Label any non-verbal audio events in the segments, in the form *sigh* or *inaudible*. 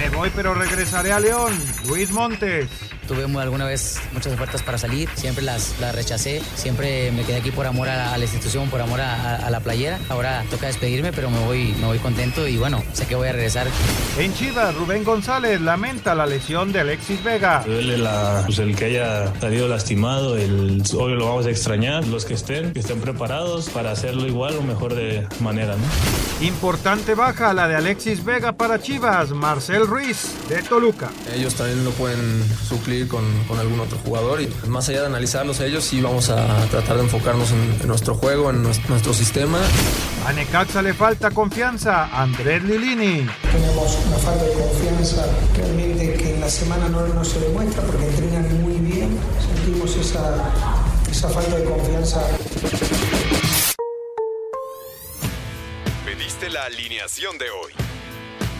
Me voy, pero regresaré a León. Luis Montes. Tuve alguna vez muchas ofertas para salir, siempre las, las rechacé, siempre me quedé aquí por amor a la, a la institución, por amor a, a, la playera. Ahora toca despedirme, pero me voy, me voy contento y bueno, sé que voy a regresar. En Chivas, Rubén González lamenta la lesión de Alexis Vega. Duele la, pues el que haya salido lastimado, el, hoy lo vamos a extrañar, los que estén, que estén preparados para hacerlo igual o mejor de manera. ¿no? Importante baja la de Alexis Vega para Chivas, Marcel Ruiz de Toluca. Ellos también lo pueden suplir con, con, algún otro jugador y más allá de analizarlos a ellos sí vamos a tratar de enfocarnos en, en nuestro juego, en nuestro, nuestro, sistema. A Necaxa le falta confianza, Andrés Lilini. Tenemos una falta de confianza realmente que en la semana no, no se demuestra porque entrenan muy bien, sentimos esa, esa falta de confianza. Pediste la alineación de hoy.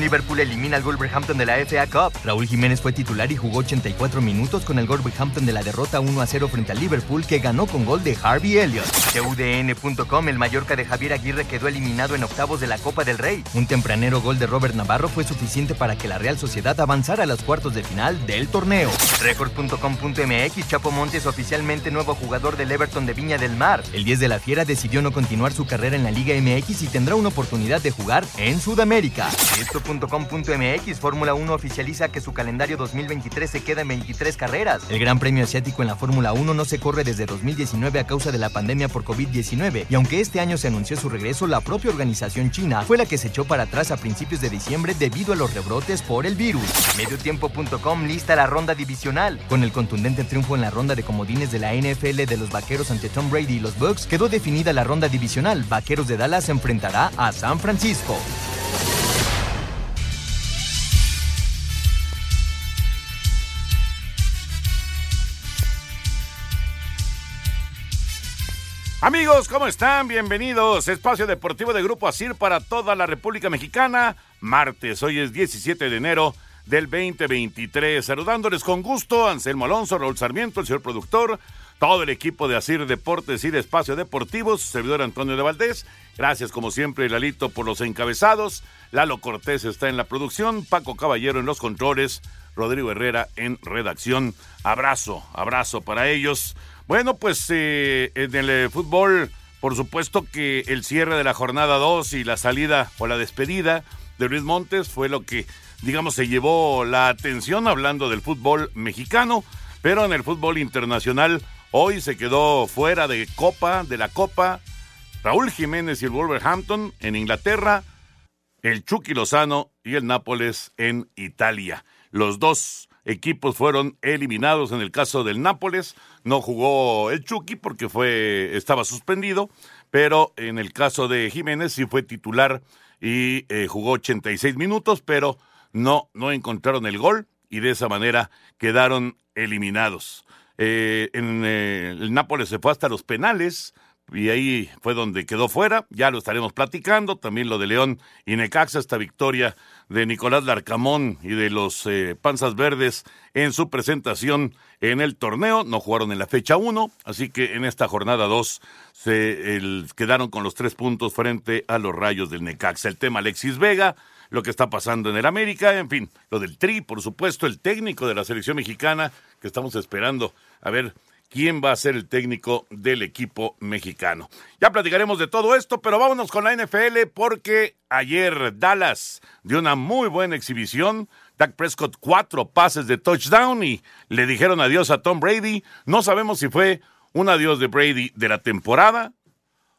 Liverpool elimina al Wolverhampton de la FA Cup. Raúl Jiménez fue titular y jugó 84 minutos con el Wolverhampton de la derrota 1 a 0 frente al Liverpool que ganó con gol de Harvey Elliott. CUDN.com, el Mallorca de Javier Aguirre quedó eliminado en octavos de la Copa del Rey. Un tempranero gol de Robert Navarro fue suficiente para que la Real Sociedad avanzara a los cuartos de final del torneo. Record.com.mx, Chapo Montes oficialmente nuevo jugador del Everton de Viña del Mar. El 10 de la Fiera decidió no continuar su carrera en la Liga MX y tendrá una oportunidad de jugar en Sudamérica. Esto.com.mx Fórmula 1 oficializa que su calendario 2023 se queda en 23 carreras. El Gran Premio Asiático en la Fórmula 1 no se corre desde 2019 a causa de la pandemia por COVID-19 y aunque este año se anunció su regreso, la propia organización china fue la que se echó para atrás a principios de diciembre debido a los rebrotes por el virus. Mediotiempo.com lista la ronda divisional. Con el contundente triunfo en la ronda de comodines de la NFL de los Vaqueros ante Tom Brady y los Bucks, quedó definida la ronda divisional. Vaqueros de Dallas enfrentará a San Francisco. Amigos, ¿cómo están? Bienvenidos. Espacio Deportivo de Grupo ASIR para toda la República Mexicana. Martes, hoy es 17 de enero del 2023. Saludándoles con gusto, Anselmo Alonso, Raúl Sarmiento, el señor productor, todo el equipo de ASIR Deportes y de Espacio Deportivo, su servidor Antonio de Valdés. Gracias, como siempre, Lalito, por los encabezados. Lalo Cortés está en la producción, Paco Caballero en los controles, Rodrigo Herrera en redacción. Abrazo, abrazo para ellos. Bueno, pues eh, en el eh, fútbol, por supuesto que el cierre de la jornada 2 y la salida o la despedida de Luis Montes fue lo que, digamos, se llevó la atención hablando del fútbol mexicano, pero en el fútbol internacional hoy se quedó fuera de Copa, de la Copa, Raúl Jiménez y el Wolverhampton en Inglaterra, el Chucky Lozano y el Nápoles en Italia. Los dos equipos fueron eliminados en el caso del Nápoles. No jugó el Chucky porque fue, estaba suspendido, pero en el caso de Jiménez sí fue titular y eh, jugó 86 minutos, pero no, no encontraron el gol y de esa manera quedaron eliminados. Eh, en eh, el Nápoles se fue hasta los penales y ahí fue donde quedó fuera. Ya lo estaremos platicando. También lo de León y Necaxa, esta victoria de Nicolás Larcamón y de los eh, Panzas Verdes en su presentación en el torneo. No jugaron en la fecha 1, así que en esta jornada 2 se quedaron con los tres puntos frente a los Rayos del Necaxa. El tema Alexis Vega, lo que está pasando en el América, en fin, lo del Tri, por supuesto, el técnico de la selección mexicana, que estamos esperando a ver quién va a ser el técnico del equipo mexicano. Ya platicaremos de todo esto, pero vámonos con la NFL porque ayer Dallas dio una muy buena exhibición. Dak Prescott cuatro pases de touchdown y le dijeron adiós a Tom Brady. No sabemos si fue un adiós de Brady de la temporada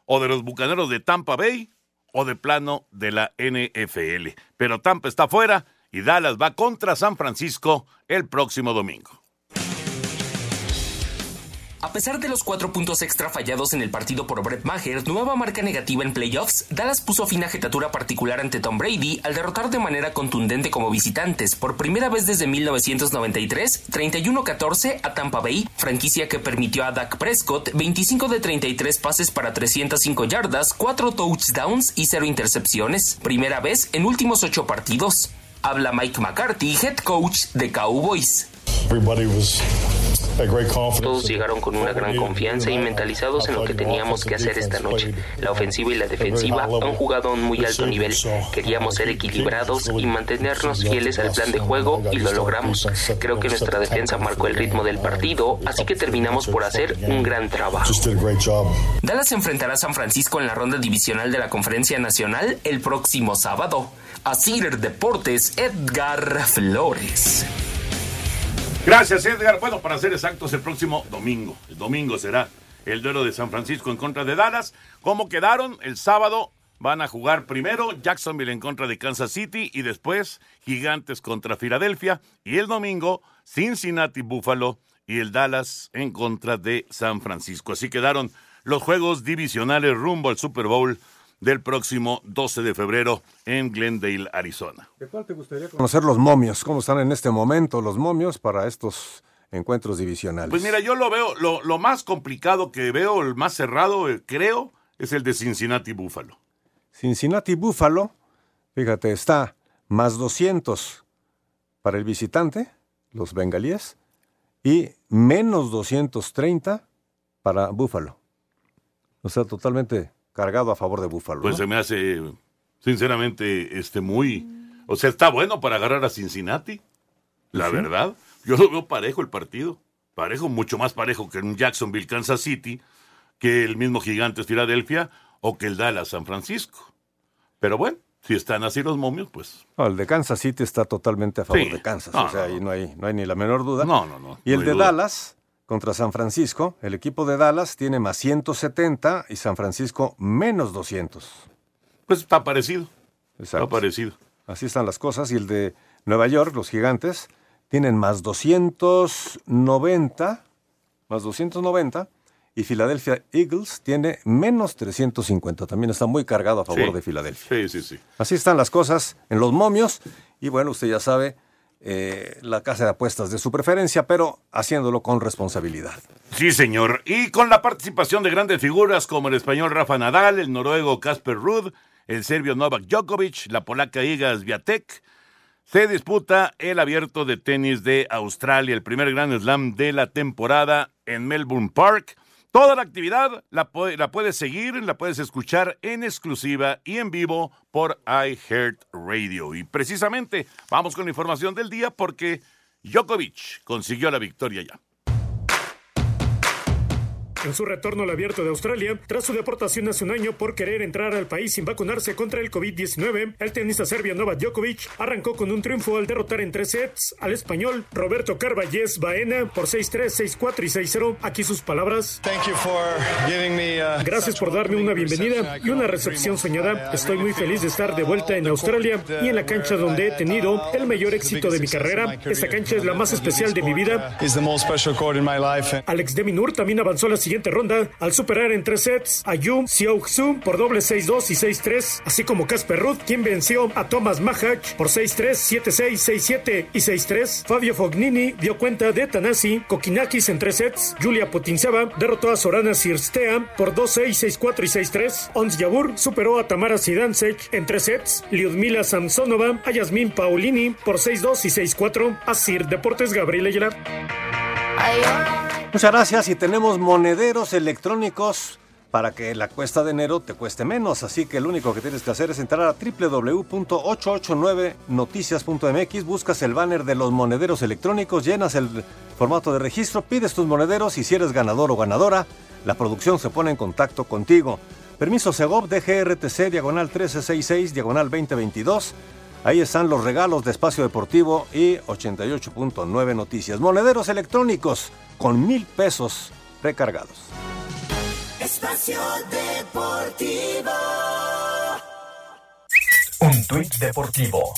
o de los Bucaneros de Tampa Bay o de plano de la NFL. Pero Tampa está fuera y Dallas va contra San Francisco el próximo domingo. A pesar de los cuatro puntos extra fallados en el partido por Brett Maher, nueva marca negativa en playoffs, Dallas puso fin a jetatura particular ante Tom Brady al derrotar de manera contundente como visitantes por primera vez desde 1993, 31-14 a Tampa Bay, franquicia que permitió a Dak Prescott 25 de 33 pases para 305 yardas, 4 touchdowns y 0 intercepciones, primera vez en últimos 8 partidos. Habla Mike McCarthy, head coach de Cowboys. Todos llegaron con una gran confianza y mentalizados en lo que teníamos que hacer esta noche. La ofensiva y la defensiva han jugado a un muy alto nivel. Queríamos ser equilibrados y mantenernos fieles al plan de juego y lo logramos. Creo que nuestra defensa marcó el ritmo del partido, así que terminamos por hacer un gran trabajo. Dallas enfrentará a San Francisco en la ronda divisional de la Conferencia Nacional el próximo sábado. Asir Deportes, Edgar Flores. Gracias, Edgar. Bueno, para ser exactos, el próximo domingo. El domingo será el duelo de San Francisco en contra de Dallas. ¿Cómo quedaron? El sábado van a jugar primero Jacksonville en contra de Kansas City y después Gigantes contra Filadelfia. Y el domingo Cincinnati Buffalo y el Dallas en contra de San Francisco. Así quedaron los juegos divisionales rumbo al Super Bowl del próximo 12 de febrero en Glendale, Arizona. ¿De cuál te gustaría conocer los momios? ¿Cómo están en este momento los momios para estos encuentros divisionales? Pues mira, yo lo veo, lo, lo más complicado que veo, el más cerrado, eh, creo, es el de Cincinnati Buffalo. Cincinnati Buffalo, fíjate, está más 200 para el visitante, los bengalíes, y menos 230 para Buffalo. O sea, totalmente cargado a favor de Buffalo. Pues se me hace, sinceramente, este muy. O sea, está bueno para agarrar a Cincinnati. La ¿Sí? verdad. Yo lo veo parejo el partido. Parejo, mucho más parejo que un Jacksonville, Kansas City, que el mismo Gigantes Filadelfia o que el Dallas San Francisco. Pero bueno, si están así los momios, pues. No, el de Kansas City está totalmente a favor Sí. de Kansas. No, o sea, ahí no hay, no hay ni la menor duda. No, no, no. Y el de duda. Dallas contra San Francisco, el equipo de Dallas tiene más 170 y San Francisco menos 200. Pues está parecido. Exacto. Está parecido. Así están las cosas. Y el de Nueva York, los gigantes, tienen más 290, más 290. Y Philadelphia Eagles tiene menos 350. También está muy cargado a favor Sí. de Filadelfia. Sí, sí, sí. Así están las cosas en los momios. Y bueno, usted ya sabe, eh, la casa de apuestas de su preferencia, pero haciéndolo con responsabilidad. Sí, señor. Y con la participación de grandes figuras como el español Rafa Nadal, el noruego Casper Ruud, el serbio Novak Djokovic, la polaca Iga Swiatek, se disputa el abierto de tenis de Australia, el primer Grand Slam de la temporada en Melbourne Park. Toda la actividad la, pu- la puedes seguir, la puedes escuchar en exclusiva y en vivo por iHeartRadio. Y precisamente vamos con la información del día porque Djokovic consiguió la victoria ya. En su retorno al abierto de Australia, tras su deportación hace un año por querer entrar al país sin vacunarse contra el COVID-19, el tenista serbio Novak Djokovic arrancó con un triunfo al derrotar en tres sets al español Roberto Carballes Baena por 6-3, 6-4 y 6-0. Aquí sus palabras. Gracias por darme una bienvenida y una recepción soñada. Estoy muy feliz de estar de vuelta en Australia y en la cancha donde he tenido el mayor éxito de mi carrera. Esta cancha es la más especial de mi vida. Alex de Minur también avanzó a la siguiente ronda al superar en tres sets a Yu Xiao-Xu por doble 6-2 y 6-3, así como Casper Ruth, quien venció a Thomas Mahach por 6-3, 7-6, 6-7 y 6-3. Fabio Fognini dio cuenta de Tanasi Kokinakis en tres sets. Julia Putintseva derrotó a Sorana Sirstea por 2-6, 6-4 y 6-3. Ons Jabur superó a Tamara Sidansek en tres sets. Lyudmila Samsonova a Yasmin Paulini por 6-2 y 6-4. Asir Deportes Gabriel Ayala. Muchas gracias y tenemos monederos electrónicos para que la cuesta de enero te cueste menos. Así que lo único que tienes que hacer es entrar a www.889noticias.mx, buscas el banner de los monederos electrónicos, llenas el Formato de registro, pides tus monederos y si eres ganador o ganadora, la producción se pone en contacto contigo. Permiso Segov DGRTC diagonal 1366 diagonal 2022. Ahí están los regalos de Espacio Deportivo y 88.9 Noticias. Monederos electrónicos con mil pesos recargados. Espacio Deportivo. Un tuit deportivo.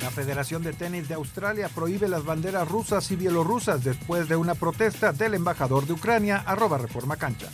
La Federación de Tenis de Australia prohíbe las banderas rusas y bielorrusas después de una protesta del embajador de Ucrania, arroba Reforma Cancha.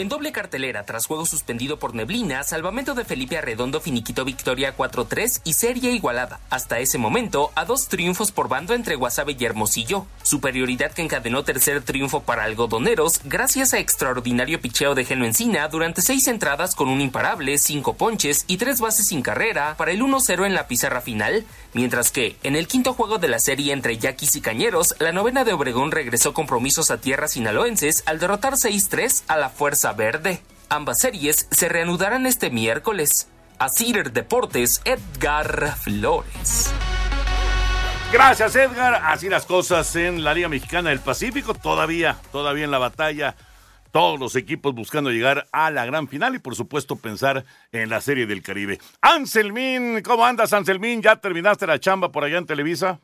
En doble cartelera, tras juego suspendido por neblina, salvamento de Felipe Arredondo finiquitó victoria 4-3 y serie igualada. Hasta ese momento, a dos triunfos por bando entre Guasave y Hermosillo. Superioridad que encadenó tercer triunfo para algodoneros gracias a extraordinario picheo de Geno Encina durante seis entradas con un imparable, cinco ponches y tres bases sin carrera para el 1-0 en la pizarra final. Mientras que, en el quinto juego de la serie entre Yaquis y Cañeros, la novena de Obregón regresó compromisos a tierras sinaloenses al derrotar 6-3 a la Fuerza Verde. Ambas series se reanudarán este miércoles. A Cider Deportes, Edgar Flores. Gracias, Edgar. Así las cosas en la Liga Mexicana del Pacífico. Todavía, todavía en la batalla. Todos los equipos buscando llegar a la gran final y, por supuesto, pensar en la Serie del Caribe. Anselmín, ¿cómo andas, Anselmín? ¿Ya terminaste la chamba por allá en Televisa?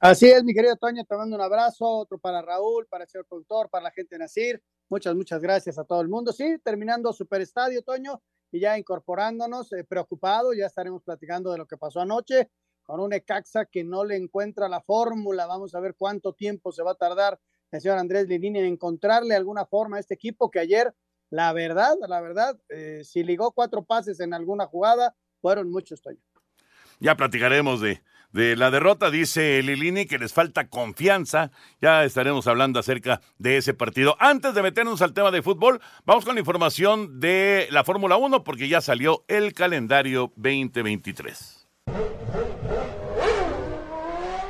Así es, mi querido Toño, te mando un abrazo, otro para Raúl, para el señor productor, para la gente de Nacir. Muchas, muchas gracias a todo el mundo. Sí, terminando Super Estadio, Toño, y ya incorporándonos, eh, preocupado, ya estaremos platicando de lo que pasó anoche con un Ecaxa que no le encuentra la fórmula. Vamos a ver cuánto tiempo se va a tardar el señor Andrés Lidini en encontrarle alguna forma a este equipo que ayer, la verdad, la verdad, eh, si ligó cuatro pases en alguna jugada, fueron muchos, Toño. Ya platicaremos de, de la derrota, dice Lilini que les falta confianza. Ya estaremos hablando acerca de ese partido. Antes de meternos al tema de fútbol, vamos con la información de la Fórmula 1 porque ya salió el calendario 2023.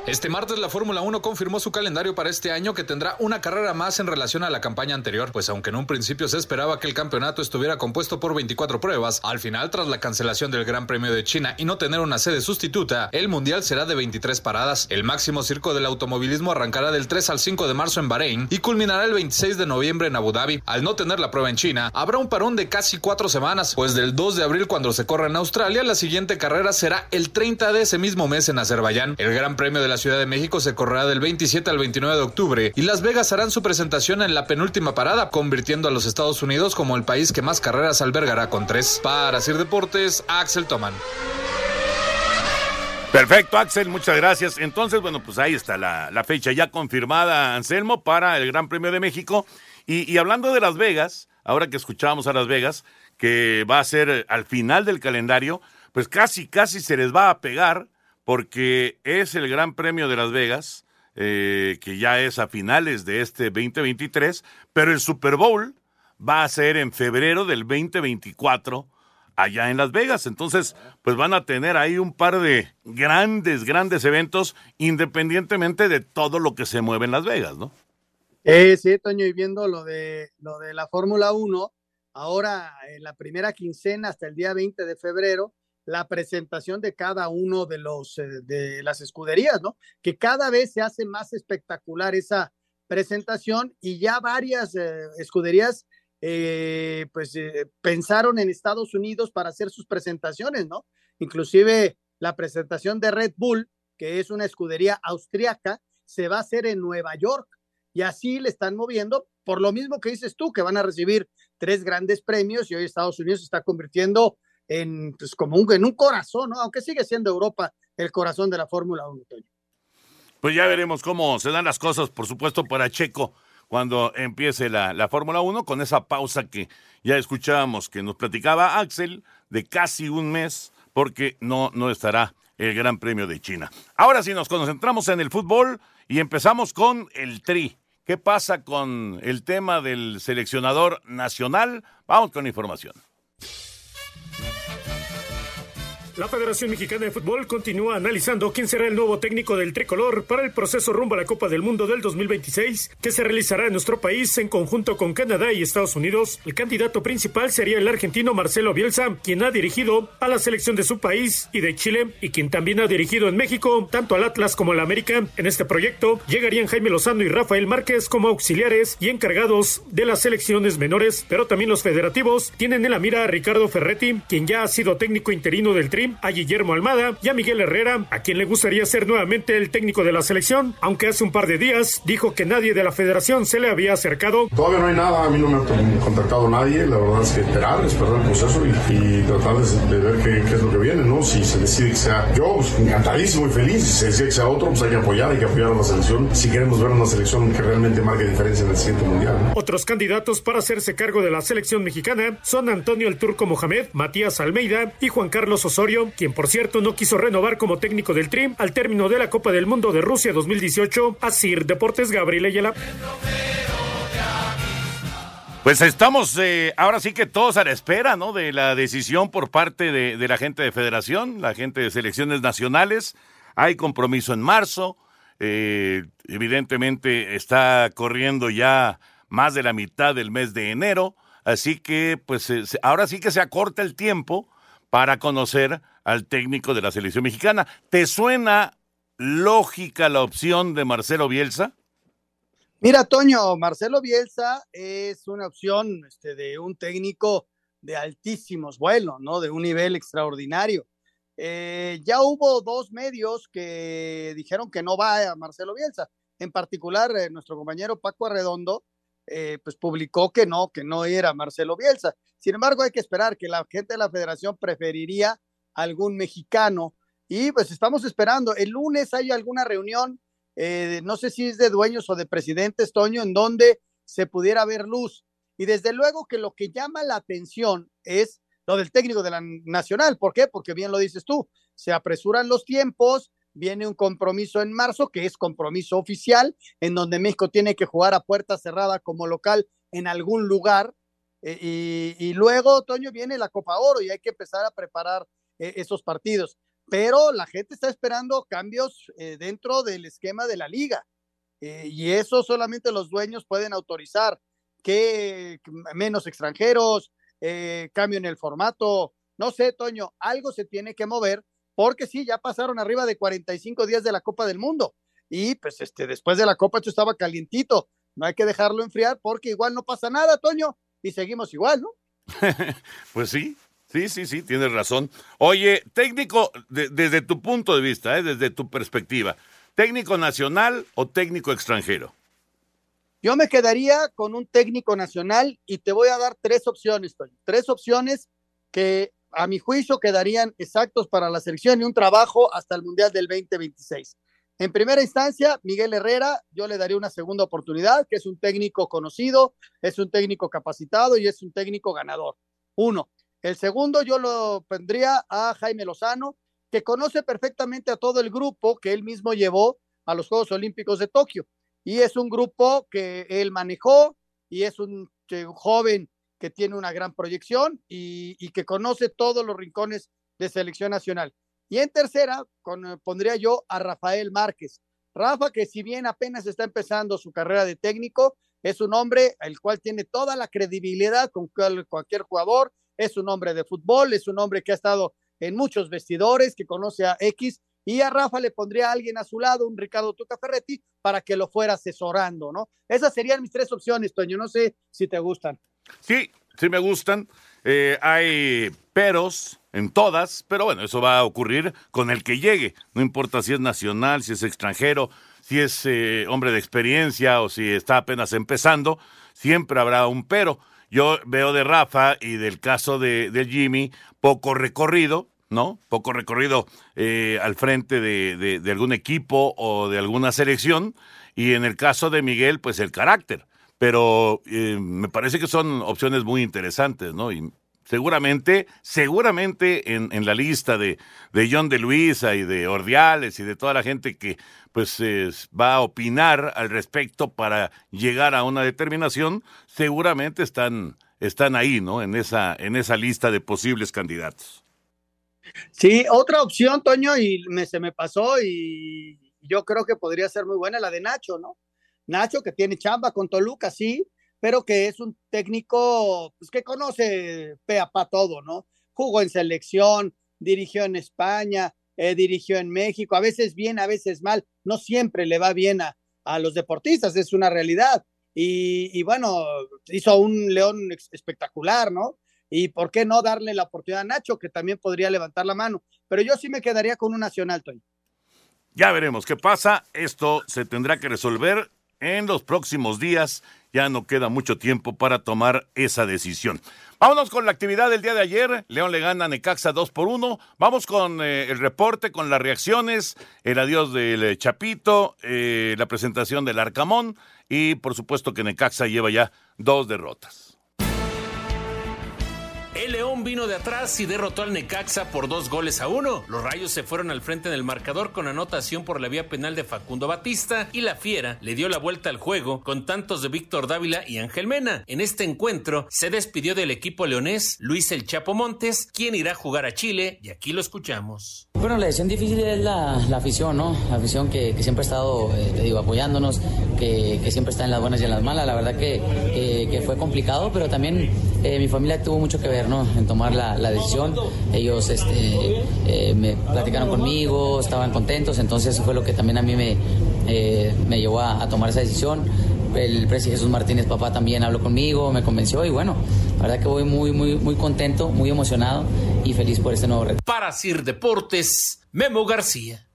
Este martes la Fórmula 1 confirmó su calendario para este año que tendrá una carrera más en relación a la campaña anterior, pues aunque en un principio se esperaba que el campeonato estuviera compuesto por 24 pruebas, al final tras la cancelación del Gran Premio de China y no tener una sede sustituta, el Mundial será de 23 paradas. El máximo circo del automovilismo arrancará del 3 al 5 de marzo en Bahrein y culminará el 26 de noviembre en Abu Dhabi. Al no tener la prueba en China, habrá un parón de casi cuatro semanas, pues del 2 de abril cuando se corra en Australia, la siguiente carrera será el 30 de ese mismo mes en Azerbaiyán. El Gran Premio de la Ciudad de México se correrá del 27 al 29 de octubre y Las Vegas harán su presentación en la penúltima parada, convirtiendo a los Estados Unidos como el país que más carreras albergará con tres. Para Sir Deportes, Axel Toman. Perfecto, Axel, muchas gracias. Entonces, bueno, pues ahí está la, fecha ya confirmada, Anselmo, para el Gran Premio de México. Y, hablando de Las Vegas, ahora que escuchábamos a Las Vegas, que va a ser al final del calendario, pues casi, casi se les va a pegar porque es el Gran Premio de Las Vegas, eh, que ya es a finales de este 2023, pero el Super Bowl va a ser en febrero del 2024 allá en Las Vegas. Entonces, pues van a tener ahí un par de grandes, grandes eventos, independientemente de todo lo que se mueve en Las Vegas, ¿no? Eh, sí, Toño, y viendo lo de, lo de la Fórmula 1, ahora en la primera quincena hasta el día 20 de febrero, la presentación de cada uno de los de las escuderías, ¿no? Que cada vez se hace más espectacular esa presentación y ya varias eh, escuderías eh, pues eh, pensaron en Estados Unidos para hacer sus presentaciones, ¿no? Inclusive la presentación de Red Bull, que es una escudería austriaca, se va a hacer en Nueva York y así le están moviendo por lo mismo que dices tú, que van a recibir tres grandes premios y hoy Estados Unidos se está convirtiendo en, pues, un, en un corazón, ¿no? aunque sigue siendo Europa el corazón de la Fórmula 1, Toño. Pues ya veremos cómo se dan las cosas, por supuesto, para Checo cuando empiece la, la Fórmula 1, con esa pausa que ya escuchábamos que nos platicaba Axel de casi un mes, porque no, no estará el Gran Premio de China. Ahora sí nos concentramos en el fútbol y empezamos con el Tri. ¿Qué pasa con el tema del seleccionador nacional? Vamos con información. La Federación Mexicana de Fútbol continúa analizando quién será el nuevo técnico del tricolor para el proceso rumbo a la Copa del Mundo del 2026, que se realizará en nuestro país en conjunto con Canadá y Estados Unidos. El candidato principal sería el argentino Marcelo Bielsa, quien ha dirigido a la selección de su país y de Chile, y quien también ha dirigido en México tanto al Atlas como al América. En este proyecto llegarían Jaime Lozano y Rafael Márquez como auxiliares y encargados de las selecciones menores, pero también los federativos tienen en la mira a Ricardo Ferretti, quien ya ha sido técnico interino del A Guillermo Almada y a Miguel Herrera, a quien le gustaría ser nuevamente el técnico de la selección, aunque hace un par de días dijo que nadie de la federación se le había acercado. Todavía no hay nada, a mí no me ha contactado nadie, la verdad es que esperar, esperar el proceso y, y tratar de, de ver qué, qué, es lo que viene, ¿no? Si se decide que sea yo, pues encantadísimo y feliz, si se decide que sea otro, pues hay que apoyar, hay que apoyar a la selección, si queremos ver una selección que realmente marque diferencia en el siguiente mundial. ¿no? Otros candidatos para hacerse cargo de la selección mexicana son Antonio el Turco Mohamed, Matías Almeida y Juan Carlos Osorio, quien por cierto no quiso renovar como técnico del Trim al término de la Copa del Mundo de Rusia 2018. Así Deportes Gabriel Ayala. Pues estamos eh, ahora sí que todos a la espera, ¿no? De la decisión por parte de, de, la gente de federación, la gente de selecciones nacionales. Hay compromiso en marzo. Eh, evidentemente está corriendo ya más de la mitad del mes de enero. Así que, pues eh, ahora sí que se acorta el tiempo para conocer al técnico de la selección mexicana. ¿Te suena lógica la opción de Marcelo Bielsa? Mira, Toño, Marcelo Bielsa es una opción este, de un técnico de altísimos vuelos, ¿no? De un nivel extraordinario. Eh, ya hubo dos medios que dijeron que no va a Marcelo Bielsa. En particular, eh, nuestro compañero Paco Arredondo, eh, pues publicó que no, que no era Marcelo Bielsa. Sin embargo, hay que esperar que la gente de la federación preferiría algún mexicano. Y pues estamos esperando. El lunes hay alguna reunión eh, no sé si es de dueños o de presidentes, Toño, en donde se pudiera ver luz. Y desde luego que lo que llama la atención es lo del técnico de la Nacional. ¿Por qué? Porque bien lo dices tú, se apresuran los tiempos, viene un compromiso en marzo, que es compromiso oficial, en donde México tiene que jugar a puerta cerrada como local en algún lugar. Eh, y, y, luego, Toño, viene la Copa Oro y hay que empezar a preparar eh, esos partidos pero la gente está esperando cambios eh, dentro del esquema de la liga. Eh, y eso solamente los dueños pueden autorizar, que menos extranjeros, eh, cambio en el formato. No sé, Toño, algo se tiene que mover, porque sí, ya pasaron arriba de 45 días de la Copa del Mundo. Y pues este, después de la Copa esto estaba calientito. No hay que dejarlo enfriar porque igual no pasa nada, Toño, y seguimos igual, ¿no? *laughs* pues sí, Sí, sí, sí, tienes razón. Oye, técnico, de, desde tu punto de vista, ¿eh? desde tu perspectiva, ¿técnico nacional o técnico extranjero? Yo me quedaría con un técnico nacional y te voy a dar tres opciones, Toño. Tres opciones que a mi juicio quedarían exactos para la selección y un trabajo hasta el Mundial del 2026. En primera instancia, Miguel Herrera, yo le daría una segunda oportunidad, que es un técnico conocido, es un técnico capacitado y es un técnico ganador. Uno. El segundo yo lo pondría a Jaime Lozano, que conoce perfectamente a todo el grupo que él mismo llevó a los Juegos Olímpicos de Tokio. Y es un grupo que él manejó y es un, un joven que tiene una gran proyección y, que conoce todos los rincones de selección nacional. Y en tercera, con, pondría yo a Rafael Márquez. Rafa, que si bien apenas está empezando su carrera de técnico, es un hombre el cual tiene toda la credibilidad con cualquier jugador, es un hombre de fútbol, es un hombre que ha estado en muchos vestidores, que conoce a X, y a Rafa le pondría a alguien a su lado, un Ricardo Tuca Ferretti, para que lo fuera asesorando, ¿no? Esas serían mis tres opciones, Toño, no sé si te gustan. Sí, sí me gustan. Eh, hay peros en todas, pero bueno, eso va a ocurrir con el que llegue, no importa si es nacional, si es extranjero, si es eh, hombre de experiencia o si está apenas empezando, siempre habrá un pero. Yo veo de Rafa y del caso de, Jimmy poco recorrido, ¿no? Poco recorrido eh, al frente de, algún equipo o de alguna selección. Y en el caso de Miguel, pues el carácter. Pero eh, me parece que son opciones muy interesantes, ¿no? Y seguramente, seguramente en, en la lista de, de John de Luisa y de Ordiales y de toda la gente que pues va a opinar al respecto para llegar a una determinación, seguramente están, están ahí, ¿no? En esa, en esa lista de posibles candidatos. Sí, otra opción, Toño, y se me pasó y yo creo que podría ser muy buena la de Nacho, ¿no? Nacho que tiene chamba con Toluca, sí, pero que es un técnico pues, que conoce pea para todo, ¿no? Jugó en selección, dirigió en España, eh, dirigió en México, a veces bien, a veces mal, no siempre le va bien a, a los deportistas, es una realidad. Y, bueno, hizo un León espectacular, ¿no? Y por qué no darle la oportunidad a Nacho, que también podría levantar la mano. Pero yo sí me quedaría con un nacional, Toy. Ya veremos qué pasa. Esto se tendrá que resolver en los próximos días. Ya no queda mucho tiempo para tomar esa decisión. Vámonos con la actividad del día de ayer. León le gana a Necaxa 2 por 1. Vamos con eh, el reporte, con las reacciones, el adiós del eh, Chapito, eh, la presentación del Arcamón y por supuesto que Necaxa lleva ya dos derrotas. El León vino de atrás y derrotó al Necaxa por dos goles a uno. Los Rayos se fueron al frente del marcador con anotación por la vía penal de Facundo Batista y la Fiera le dio la vuelta al juego con tantos de Víctor Dávila y Ángel Mena. En este encuentro se despidió del equipo leonés Luis El Chapo Montes, quien irá a jugar a Chile y aquí lo escuchamos. Bueno, la decisión difícil es la, afición, ¿no? La afición que, siempre ha estado, eh, te digo, apoyándonos, que, siempre está en las buenas y en las malas. La verdad que, fue complicado, pero también eh, mi familia tuvo mucho que ver en tomar la, decisión. Ellos este, eh, me platicaron conmigo, estaban contentos, entonces eso fue lo que también a mí me, eh, me llevó a, tomar esa decisión. El presidente Jesús Martínez, papá, también habló conmigo, me convenció y bueno, la verdad que voy muy, muy, muy contento, muy emocionado y feliz por este nuevo reto. Para Sir Deportes, Memo García.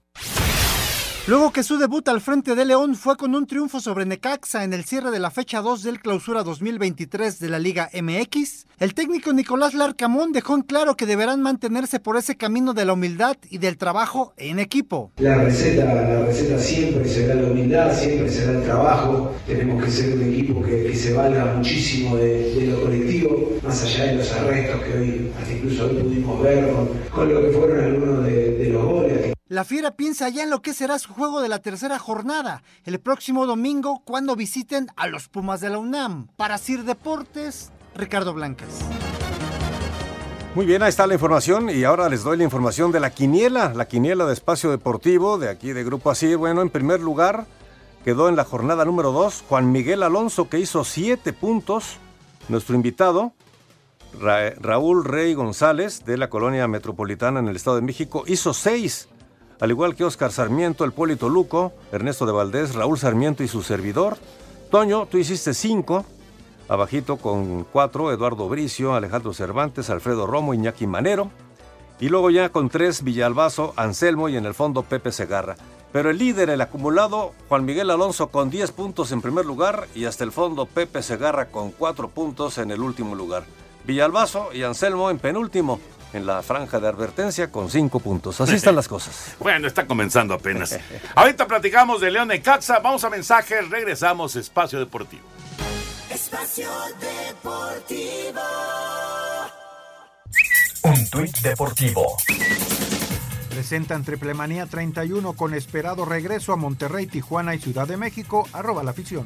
Luego que su debut al frente de León fue con un triunfo sobre Necaxa en el cierre de la fecha 2 del clausura 2023 de la Liga MX, el técnico Nicolás Larcamón dejó en claro que deberán mantenerse por ese camino de la humildad y del trabajo en equipo. La receta, la receta siempre será la humildad, siempre será el trabajo. Tenemos que ser un equipo que, se valga muchísimo de, lo colectivo, más allá de los arrestos que hoy, hasta incluso hoy pudimos ver con, lo que fueron algunos de, de los goles. La Fiera piensa ya en lo que será su juego de la tercera jornada, el próximo domingo cuando visiten a los Pumas de la UNAM. Para Sir Deportes, Ricardo Blancas. Muy bien, ahí está la información y ahora les doy la información de la quiniela, la quiniela de espacio deportivo de aquí de Grupo Así. Bueno, en primer lugar quedó en la jornada número 2 Juan Miguel Alonso que hizo siete puntos. Nuestro invitado, Raúl Rey González de la colonia metropolitana en el Estado de México, hizo seis al igual que Oscar Sarmiento, el Polito Luco, Ernesto de Valdés, Raúl Sarmiento y su servidor. Toño, tú hiciste cinco, abajito con cuatro, Eduardo Bricio, Alejandro Cervantes, Alfredo Romo, Iñaki Manero, y luego ya con tres, Villalbazo, Anselmo y en el fondo Pepe Segarra. Pero el líder, el acumulado, Juan Miguel Alonso con 10 puntos en primer lugar y hasta el fondo Pepe Segarra con 4 puntos en el último lugar. Villalbazo y Anselmo en penúltimo en la franja de advertencia con cinco puntos. Así están las cosas. *laughs* bueno, está comenzando apenas. Ahorita platicamos de León Caxa. Vamos a mensajes, regresamos Espacio Deportivo. Espacio Deportivo. Un tuit deportivo. Presentan Triplemanía 31 con esperado regreso a Monterrey, Tijuana y Ciudad de México. Arroba la afición.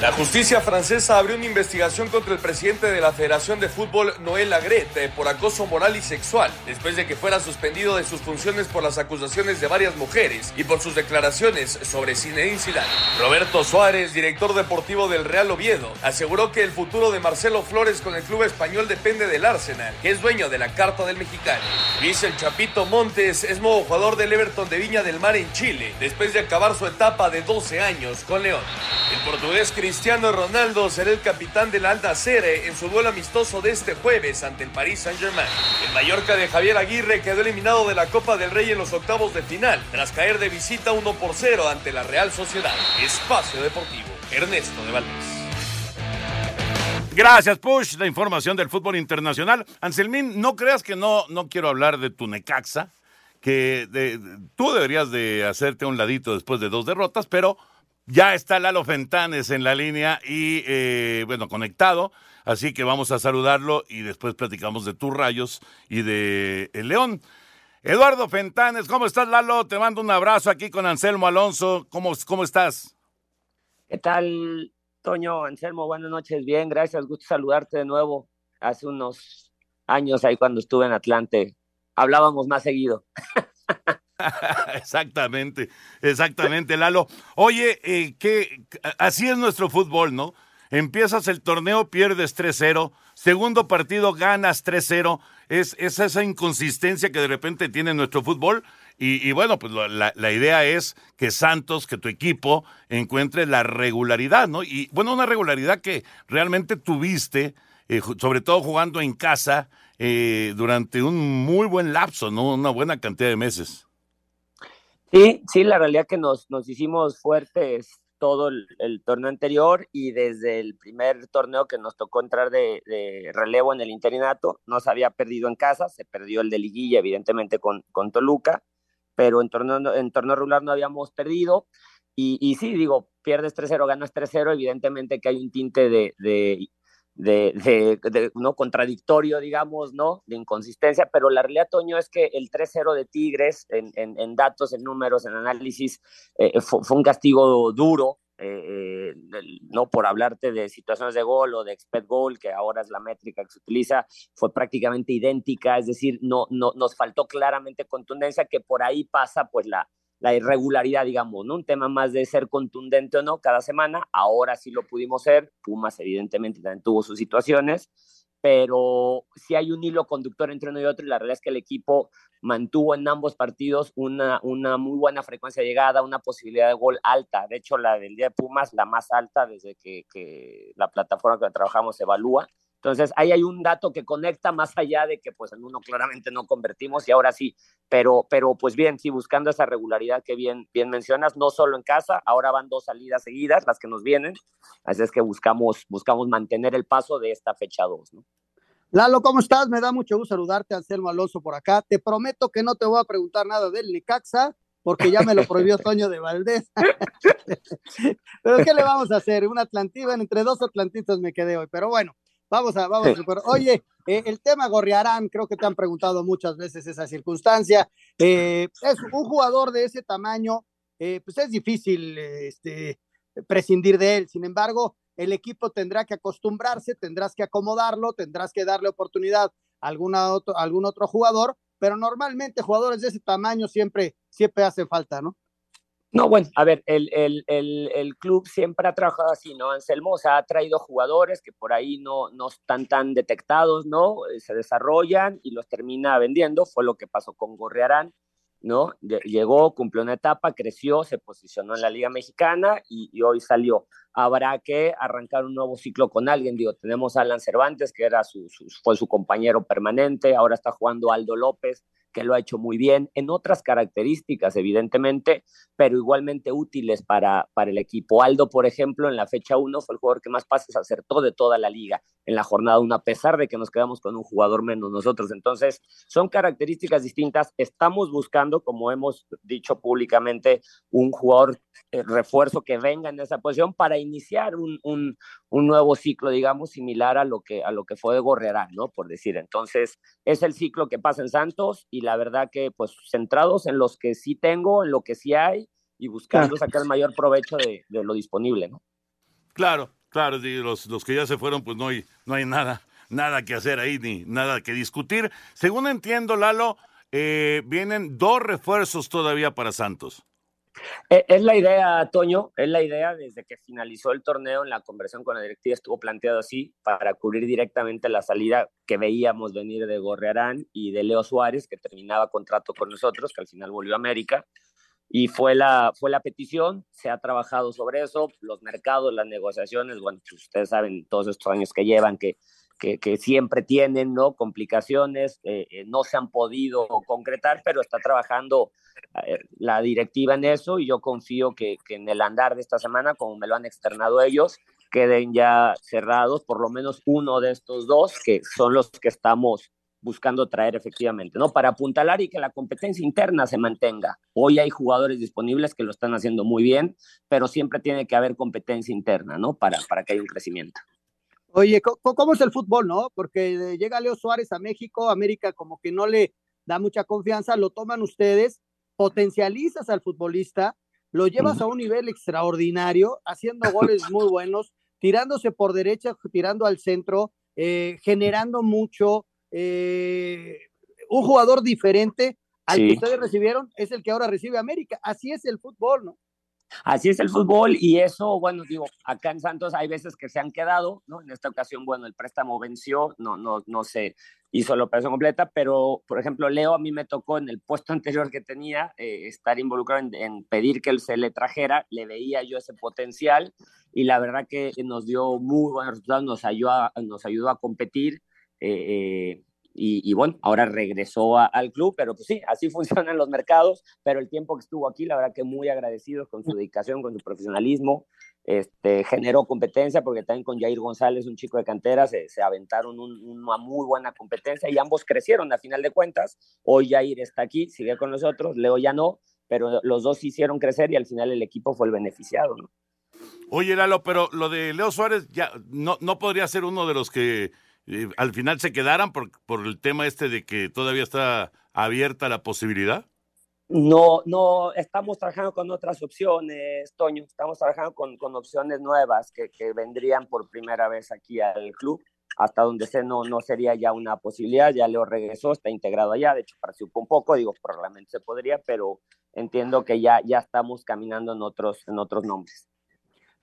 La justicia francesa abrió una investigación contra el presidente de la Federación de Fútbol, Noel Lagrette, por acoso moral y sexual, después de que fuera suspendido de sus funciones por las acusaciones de varias mujeres y por sus declaraciones sobre Zinedine Zidane. Roberto Suárez, director deportivo del Real Oviedo, aseguró que el futuro de Marcelo Flores con el club español depende del Arsenal, que es dueño de la Carta del Mexicano. Luis El Chapito Montes es nuevo jugador del Everton de Viña del Mar en Chile, después de acabar su etapa de 12 años con León. El portugués Cristiano Ronaldo será el capitán del Al Nassr en su duelo amistoso de este jueves ante el Paris Saint-Germain. El Mallorca de Javier Aguirre quedó eliminado de la Copa del Rey en los octavos de final, tras caer de visita 1 por 0 ante la Real Sociedad. Espacio Deportivo, Ernesto de Valdés. Gracias, Push. La información del fútbol internacional. Anselmín, no creas que no, no quiero hablar de tu Necaxa, que tú deberías de hacerte un ladito después de dos derrotas, pero ya está Lalo Fentanes en la línea y, eh, bueno, conectado. Así que vamos a saludarlo y después platicamos de tus rayos y de el León. Eduardo Fentanes, ¿cómo estás, Lalo? Te mando un abrazo aquí con Anselmo Alonso. ¿Cómo, cómo estás? ¿Qué tal, Toño, Anselmo? Buenas noches, bien, gracias, gusto saludarte de nuevo. Hace unos años ahí cuando estuve en Atlante, hablábamos más seguido. *laughs* *laughs* exactamente, exactamente, Lalo. Oye, eh, que así es nuestro fútbol, ¿no? Empiezas el torneo, pierdes 3-0, segundo partido ganas 3-0, es, es, esa inconsistencia que de repente tiene nuestro fútbol. Y, bueno, pues la, la, idea es que Santos, que tu equipo encuentre la regularidad, ¿no? Y bueno, una regularidad que realmente tuviste, eh, sobre todo jugando en casa, eh, durante un muy buen lapso, ¿no? Una buena cantidad de meses. Sí, sí, la realidad que nos, nos hicimos fuertes todo el, torneo anterior y desde el primer torneo que nos tocó entrar de, relevo en el interinato, no se había perdido en casa, se perdió el de liguilla evidentemente con, con Toluca, pero en torneo, en torneo regular no habíamos perdido. Y, y sí, digo, pierdes 3-0, ganas 3-0, evidentemente que hay un tinte de, de, de, no contradictorio, digamos, ¿no? De inconsistencia, pero la realidad, Toño, es que el 3-0 de Tigres en, en, datos, en números, en análisis, eh, fue, un castigo duro, eh, eh, no por hablarte de situaciones de gol o de expect goal, que ahora es la métrica que se utiliza, fue prácticamente idéntica, es decir, no, no, nos faltó claramente contundencia, que por ahí pasa pues la, la irregularidad, digamos, ¿no? Un tema más de ser contundente o no cada semana, ahora sí lo pudimos ser, Pumas evidentemente también tuvo sus situaciones, pero sí hay un hilo conductor entre uno y otro y la realidad es que el equipo mantuvo en ambos partidos una, una muy buena frecuencia de llegada, una posibilidad de gol alta, de hecho la del día de Pumas, la más alta desde que, que la plataforma que trabajamos evalúa, entonces, ahí hay un dato que conecta más allá de que pues en uno claramente no convertimos y ahora sí, pero, pero pues bien, sí, buscando esa regularidad que bien, bien mencionas, no solo en casa, ahora van dos salidas seguidas, las que nos vienen, así es que buscamos, buscamos mantener el paso de esta fecha 2, ¿no? Lalo, ¿cómo estás? Me da mucho gusto saludarte, Anselmo Alonso, por acá. Te prometo que no te voy a preguntar nada del Necaxa, porque ya me lo prohibió Toño de Valdés. *laughs* pero ¿qué le vamos a hacer? Un atlantista, entre dos atlantistas me quedé hoy, pero bueno, Vamos a, vamos a, Oye, eh, el tema Gorriarán, creo que te han preguntado muchas veces esa circunstancia. Eh, es un jugador de ese tamaño, eh, pues es difícil este, prescindir de él. Sin embargo, el equipo tendrá que acostumbrarse, tendrás que acomodarlo, tendrás que darle oportunidad a, alguna otro, a algún otro jugador, pero normalmente jugadores de ese tamaño siempre, siempre hacen falta, ¿no? No, bueno, a ver, el, el, el, el, club siempre ha trabajado así, ¿no? Anselmo, o sea, ha traído jugadores que por ahí no, no están tan detectados, ¿no? Eh, se desarrollan y los termina vendiendo, fue lo que pasó con Gorriarán, ¿no? Llegó, cumplió una etapa, creció, se posicionó en la Liga Mexicana y, y, hoy salió. Habrá que arrancar un nuevo ciclo con alguien, digo, tenemos a Alan Cervantes, que era su, su, fue su compañero permanente, ahora está jugando Aldo López, que lo ha hecho muy bien, en otras características, evidentemente, pero igualmente útiles para, para el equipo. Aldo, por ejemplo, en la fecha 1 fue el jugador que más pases acertó de toda la liga en la jornada 1, a pesar de que nos quedamos con un jugador menos nosotros. Entonces, son características distintas. Estamos buscando, como hemos dicho públicamente, un jugador eh, refuerzo que venga en esa posición para iniciar un, un, un, nuevo ciclo, digamos, similar a lo que, a lo que fue de Gorrerán, ¿no? Por decir. Entonces, es el ciclo que pasa en Santos y la verdad que, pues, centrados en los que sí tengo, en lo que sí hay y buscando sacar el mayor provecho de, de lo disponible, ¿no? Claro, claro, los, los que ya se fueron, pues no hay, no hay nada, nada que hacer ahí, ni nada que discutir. Según entiendo, Lalo, eh, vienen dos refuerzos todavía para Santos. Eh, es la idea, Toño, es la idea desde que finalizó el torneo en la conversión con la directiva estuvo planteado así para cubrir directamente la salida que veíamos venir de Gorrearán y de Leo Suárez, que terminaba contrato con nosotros, que al final volvió a América. Y fue la, fue la petición, se ha trabajado sobre eso, los mercados, las negociaciones, bueno, pues ustedes saben todos estos años que llevan que que, siempre tienen ¿no? complicaciones, eh, eh, no se han podido concretar, pero está trabajando eh, la directiva en eso y yo confío que, que, en el andar de esta semana, como me lo han externado ellos, queden ya cerrados por lo menos uno de estos dos, que son los que estamos buscando traer efectivamente, ¿no? Para apuntalar y que la competencia interna se mantenga. Hoy hay jugadores disponibles que lo están haciendo muy bien, pero siempre tiene que haber competencia interna, ¿no? Para, para que haya un crecimiento. Oye, ¿cómo es el fútbol, no? Porque llega Leo Suárez a México, América como que no le da mucha confianza, lo toman ustedes, potencializas al futbolista, lo llevas a un nivel extraordinario, haciendo goles muy buenos, tirándose por derecha, tirando al centro, eh, generando mucho. Eh, un jugador diferente al que ustedes recibieron es el que ahora recibe América. Así es el fútbol, ¿no? Así es el fútbol y eso, bueno, digo, acá en Santos hay veces que se han quedado, ¿no? En esta ocasión, bueno, el préstamo venció, no, no, no se hizo la operación completa, pero, por ejemplo, Leo a mí me tocó en el puesto *laughs* anterior que tenía eh, estar involucrado en, pedir que él se le trajera, le veía yo ese potencial y la verdad que nos dio muy buenos resultados, nos ayudó a, nos ayudó a competir. Eh, eh y, bueno, ahora regresó al club, pero pues sí, así *laughs* funcionan los mercados, pero el tiempo que estuvo aquí, la verdad que muy agradecidos con su dedicación, con su profesionalismo, este, generó competencia, porque también con Jair González, un chico de cantera, se, se aventaron una muy buena competencia y ambos crecieron a final de cuentas. Hoy Jair está aquí, sigue con nosotros, Leo ya no, pero los dos hicieron crecer y al final el equipo fue el beneficiado, ¿no? Oye, Lalo, pero lo de Leo Suárez ya no, no podría ser uno de los que al final se quedaran por, por el tema este de que todavía está abierta la posibilidad? No, no, estamos trabajando con otras opciones, Toño. Estamos trabajando con, con opciones nuevas que, que, vendrían por primera vez aquí al club. Hasta donde sé, no, no sería ya una posibilidad. Ya Leo regresó, está integrado allá. De hecho, participó un poco, digo, probablemente se podría, pero entiendo que ya, ya estamos caminando en otros, en otros nombres.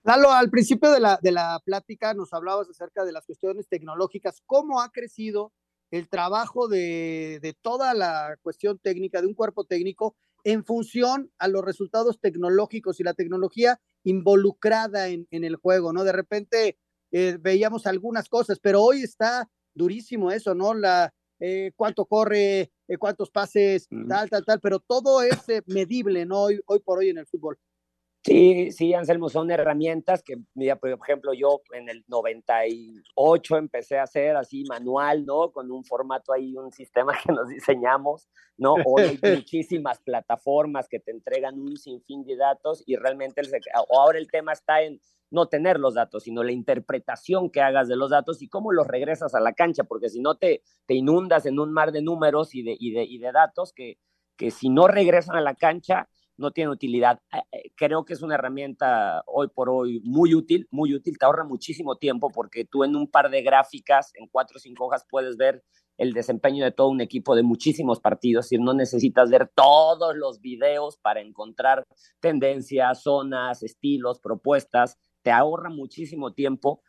Lalo, al principio de la, de la plática nos hablabas acerca de las cuestiones tecnológicas, cómo ha crecido el trabajo de, de, toda la cuestión técnica, de un cuerpo técnico, en función a los resultados tecnológicos y la tecnología involucrada en, en el juego, ¿no? De repente eh, veíamos algunas cosas, pero hoy está durísimo eso, ¿no? La, eh, cuánto corre, eh, cuántos pases, tal, tal, tal, pero todo es medible, ¿no? Hoy, hoy por hoy en el fútbol. Sí, sí, Anselmo, son herramientas que, mira, por ejemplo, yo en el 98 empecé a hacer así manual, ¿no? Con un formato ahí, un sistema *laughs* que nos diseñamos, ¿no? Hoy hay *laughs* muchísimas plataformas que te entregan un sinfín de datos y realmente el, ahora el tema está en no tener los datos, sino la interpretación que hagas de los datos y cómo los regresas a la cancha, porque si no te, te inundas en un mar de números y de, y de, y de datos que, que si no regresan a la cancha, no tiene utilidad. Eh, eh, creo que es una herramienta hoy por hoy muy útil, muy útil, te ahorra muchísimo tiempo porque tú en un par de gráficas, en cuatro o cinco hojas, puedes ver el desempeño de todo un equipo de muchísimos partidos y no necesitas ver todos los videos para encontrar tendencias, zonas, estilos, propuestas. Te ahorra muchísimo tiempo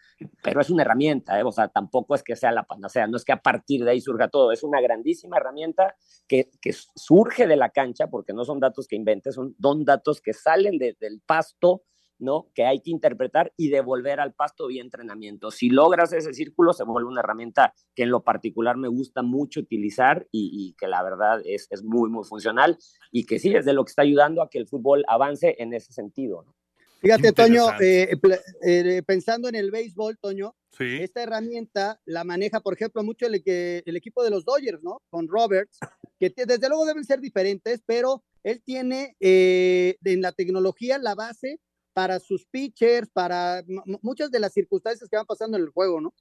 pero es una herramienta, ¿eh? o sea, tampoco es que sea la panacea, no es que a partir de ahí surja todo, es una grandísima herramienta que, surge de la cancha, porque no son datos que inventes, son, datos que salen de, del pasto, ¿no? Que hay que interpretar y devolver al pasto vía entrenamiento. Si logras ese círculo, se vuelve una herramienta que en lo particular me gusta mucho utilizar y, y que la verdad es, es muy, muy funcional y que sí es de lo que está ayudando a que el fútbol avance en ese sentido, ¿no? Fíjate, Toño, eh, eh, pensando en el béisbol, Toño, esta herramienta la maneja, por ejemplo, mucho el, el, equipo de los Dodgers, ¿no? Con Roberts, que desde luego deben ser diferentes, pero él tiene eh, en la tecnología la base para sus pitchers, para muchas de las circunstancias que van pasando en el juego, ¿no?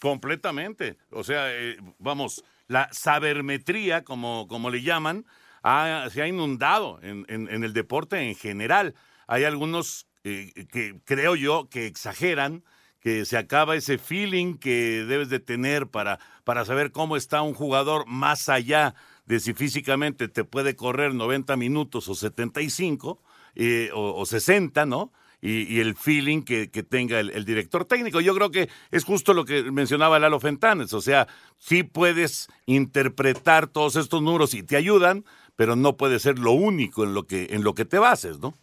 Completamente. O sea, vamos, la sabermetría, como, como le llaman, se ha inundado en, en el deporte en general hay algunos eh, que creo yo que exageran, que se acaba ese feeling que debes de tener para, para saber cómo está un jugador más allá de si físicamente te puede correr 90 minutos o 75 eh, o, o 60, ¿no? Y, el feeling que, que tenga el, el, director técnico. Yo creo que es justo lo que mencionaba Lalo Fentanes, o sea, sí puedes interpretar todos estos números y te ayudan, pero no puede ser lo único en lo que, en lo que te bases, ¿no?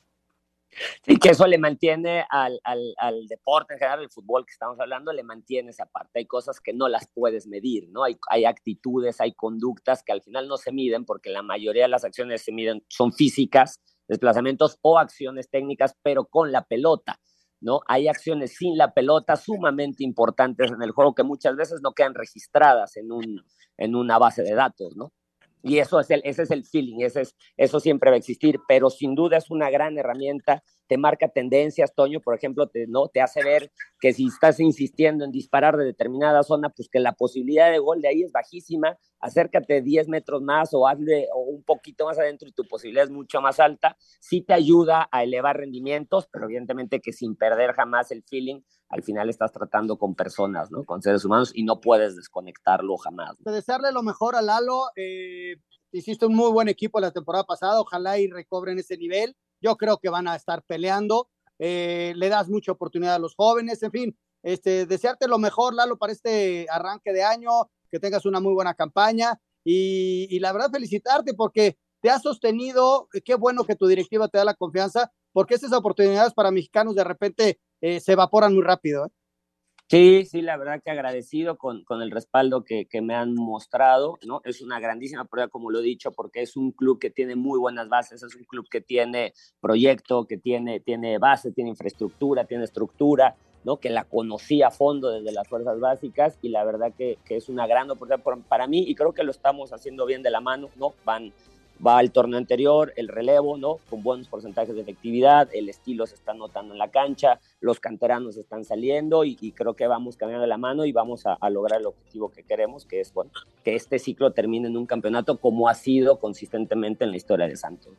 Sí, que eso le mantiene al, al, al, deporte en general, el fútbol que estamos hablando, le mantiene esa parte. Hay cosas que no las puedes medir, ¿no? Hay, hay actitudes, hay conductas que al final no se miden porque la mayoría de las acciones se miden, son físicas, desplazamientos o acciones técnicas, pero con la pelota, ¿no? Hay acciones sin la pelota sumamente importantes en el juego que muchas veces no quedan registradas en, un, en una base de datos, ¿no? Y eso es el, ese es el feeling, ese es, eso siempre va a existir, pero sin duda es una gran herramienta te marca tendencias, Toño, por ejemplo, te, ¿no? te hace ver que si estás insistiendo en disparar de determinada zona, pues que la posibilidad de gol de ahí es bajísima, acércate 10 metros más o hazle o un poquito más adentro y tu posibilidad es mucho más alta, sí te ayuda a elevar rendimientos, pero evidentemente que sin perder jamás el feeling, al final estás tratando con personas, ¿no? Con seres humanos y no puedes desconectarlo jamás. Desearle lo mejor a Lalo, eh, hiciste un muy buen equipo la temporada pasada, ojalá y recobren ese nivel, yo creo que van a estar peleando, eh, le das mucha oportunidad a los jóvenes, en fin, este, desearte lo mejor, Lalo, para este arranque de año, que tengas una muy buena campaña y, y la verdad felicitarte porque te has sostenido, qué bueno que tu directiva te da la confianza, porque esas oportunidades para mexicanos de repente eh, se evaporan muy rápido. ¿eh? Sí, sí, la verdad que agradecido con, con el respaldo que, que, me han mostrado, ¿no? Es una grandísima prueba, como lo he dicho, porque es un club que tiene muy buenas bases, es un club que tiene proyecto, que tiene, tiene base, tiene infraestructura, tiene estructura, ¿no? Que la conocí a fondo desde las fuerzas básicas y la verdad que, que es una gran oportunidad para mí y creo que lo estamos haciendo bien de la mano, ¿no? Van va al torneo anterior, el relevo, ¿no? Con buenos porcentajes de efectividad, el estilo se está notando en la cancha, los canteranos están saliendo y, creo que vamos caminando de la mano y vamos a, a, lograr el objetivo que queremos, que es, bueno, que este ciclo termine en un campeonato como ha sido consistentemente en la historia de Santos.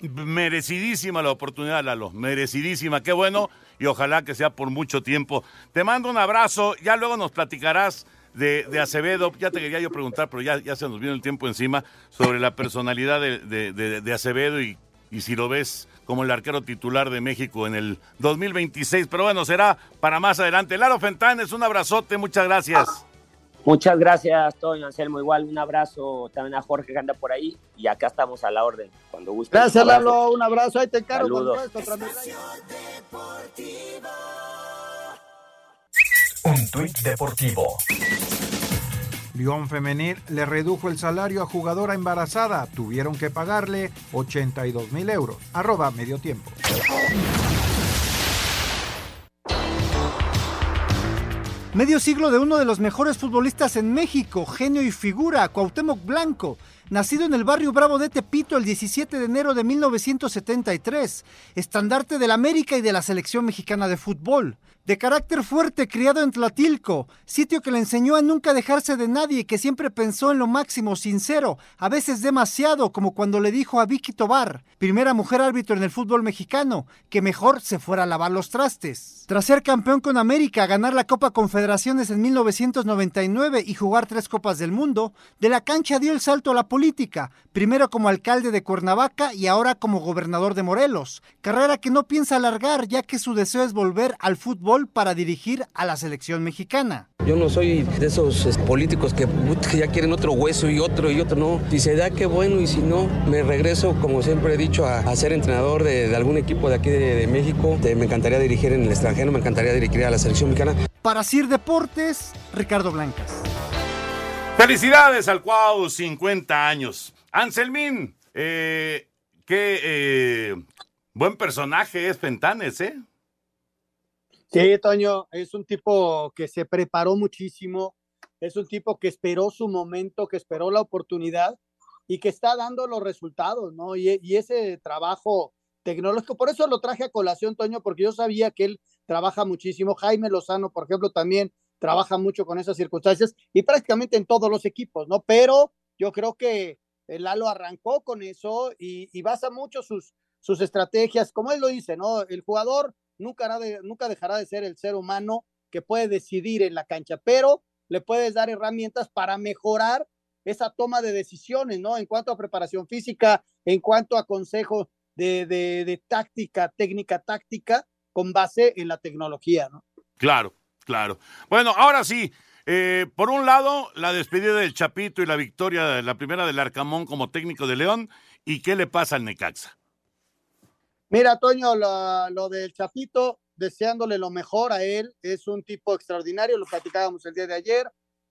Merecidísima la oportunidad, Lalo, merecidísima, qué bueno y ojalá que sea por mucho tiempo. Te mando un abrazo, ya luego nos platicarás de, de, Acevedo, ya te quería yo preguntar, pero ya, ya se nos vino el tiempo encima, sobre la personalidad de, de, de Acevedo y, y, si lo ves como el arquero titular de México en el 2026. Pero bueno, será para más adelante. Laro Fentanes, un abrazote, muchas gracias. Muchas gracias, Toño Anselmo. Igual un abrazo también a Jorge que anda por ahí y acá estamos a la orden cuando guste. Gracias, Lalo. Un abrazo. Ahí te encargo. Saludos. Un tuit deportivo. Lyon Femenil le redujo el salario a jugadora embarazada. Tuvieron que pagarle 82 mil euros. Arroba medio tiempo. Medio siglo de uno de los mejores futbolistas en México, genio y figura, Cuauhtémoc Blanco, nacido en el barrio Bravo de Tepito el 17 de enero de 1973, estandarte del América y de la selección mexicana de fútbol. De carácter fuerte, criado en Tlatilco, sitio que le enseñó a nunca dejarse de nadie y que siempre pensó en lo máximo, sincero, a veces demasiado, como cuando le dijo a Vicky Tobar, primera mujer árbitro en el fútbol mexicano, que mejor se fuera a lavar los trastes. Tras ser campeón con América, ganar la Copa Confederaciones en 1999 y jugar tres Copas del Mundo, de la cancha dio el salto a la política, primero como alcalde de Cuernavaca y ahora como gobernador de Morelos, carrera que no piensa alargar ya que su deseo es volver al fútbol para dirigir a la selección mexicana. Yo no soy de esos políticos que, que, ya quieren otro hueso y otro y otro, no. Si se da, qué bueno, y si no, me regreso, como siempre he dicho, a, a ser entrenador de, de, algún equipo de aquí de, de México. me encantaría dirigir en el extranjero, me encantaría dirigir a la selección mexicana. Para Sir Deportes, Ricardo Blancas. Felicidades al Cuau, 50 años. Anselmín, eh, qué eh, buen personaje es Fentanes, ¿eh? Sí, Toño, es un tipo que se preparó muchísimo, es un tipo que esperó su momento, que esperó la oportunidad y que está dando los resultados, ¿no? Y, y, ese trabajo tecnológico, por eso lo traje a colación, Toño, porque yo sabía que él trabaja muchísimo. Jaime Lozano, por ejemplo, también trabaja mucho con esas circunstancias y prácticamente en todos los equipos, ¿no? Pero yo creo que Lalo arrancó con eso y, basa mucho sus, sus estrategias, como él lo dice, ¿no? El jugador nunca, de, nunca dejará de ser el ser humano que puede decidir en la cancha, pero le puedes dar herramientas para mejorar esa toma de decisiones, ¿no? En cuanto a preparación física, en cuanto a consejo de, de, de táctica, técnica táctica, con base en la tecnología, ¿no? Claro, claro. Bueno, ahora sí, eh, por un lado, la despedida del Chapito y la victoria, la primera del Arcamón como técnico de León, ¿y qué le pasa al Necaxa? Mira, Toño, lo, del Chapito, deseándole lo mejor a él, es un tipo extraordinario, lo platicábamos el día de ayer,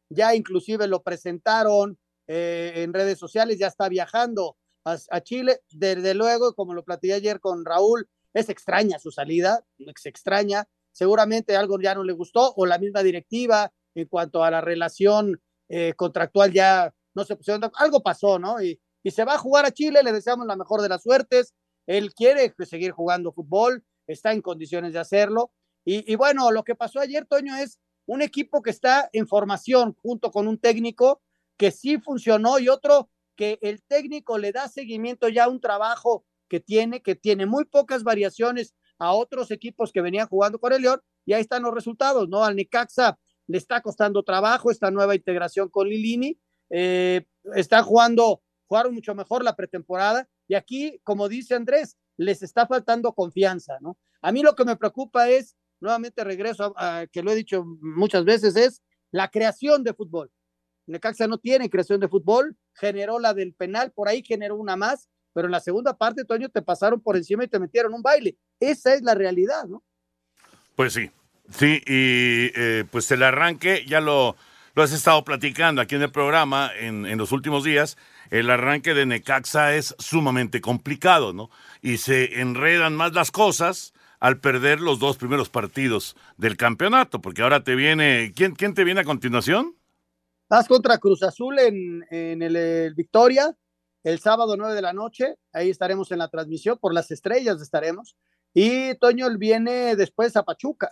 ya inclusive lo presentaron eh, en redes sociales, ya está viajando a, Chile, desde luego, como lo platiqué ayer con Raúl, es extraña su salida, es extraña, seguramente algo ya no le gustó, o la misma directiva en cuanto a la relación eh, contractual ya no se pusieron, algo pasó, ¿no? Y, se va a jugar a Chile, le deseamos la mejor de las suertes, Él quiere seguir jugando fútbol, está en condiciones de hacerlo. Y, y bueno, lo que pasó ayer, Toño, es un equipo que está en formación junto con un técnico que sí funcionó y otro que el técnico le da seguimiento ya a un trabajo que tiene, que tiene muy pocas variaciones a otros equipos que venían jugando con el León, y ahí están los resultados, ¿no? Al Necaxa le está costando trabajo esta nueva integración con Lilini, eh, está jugando, jugaron mucho mejor la pretemporada, y aquí, como dice Andrés, les está faltando confianza, ¿no? A mí lo que me preocupa es, nuevamente regreso a, que lo he dicho muchas veces, es la creación de fútbol. Necaxa no tiene creación de fútbol, generó la del penal, por ahí generó una más, pero en la segunda parte, Toño, te pasaron por encima y te metieron un baile. Esa es la realidad, ¿no? Pues sí, sí, y eh, pues el arranque ya lo, lo has estado platicando aquí en el programa en, en los últimos días. El arranque de Necaxa es sumamente complicado, ¿no? Y se enredan más las cosas al perder los dos primeros partidos del campeonato, porque ahora te viene, ¿quién, quién te viene a continuación? Vas contra Cruz Azul en, en el, el Victoria, el sábado 9 de la noche, ahí estaremos en la transmisión, por las estrellas estaremos, y Toño viene después a Pachuca,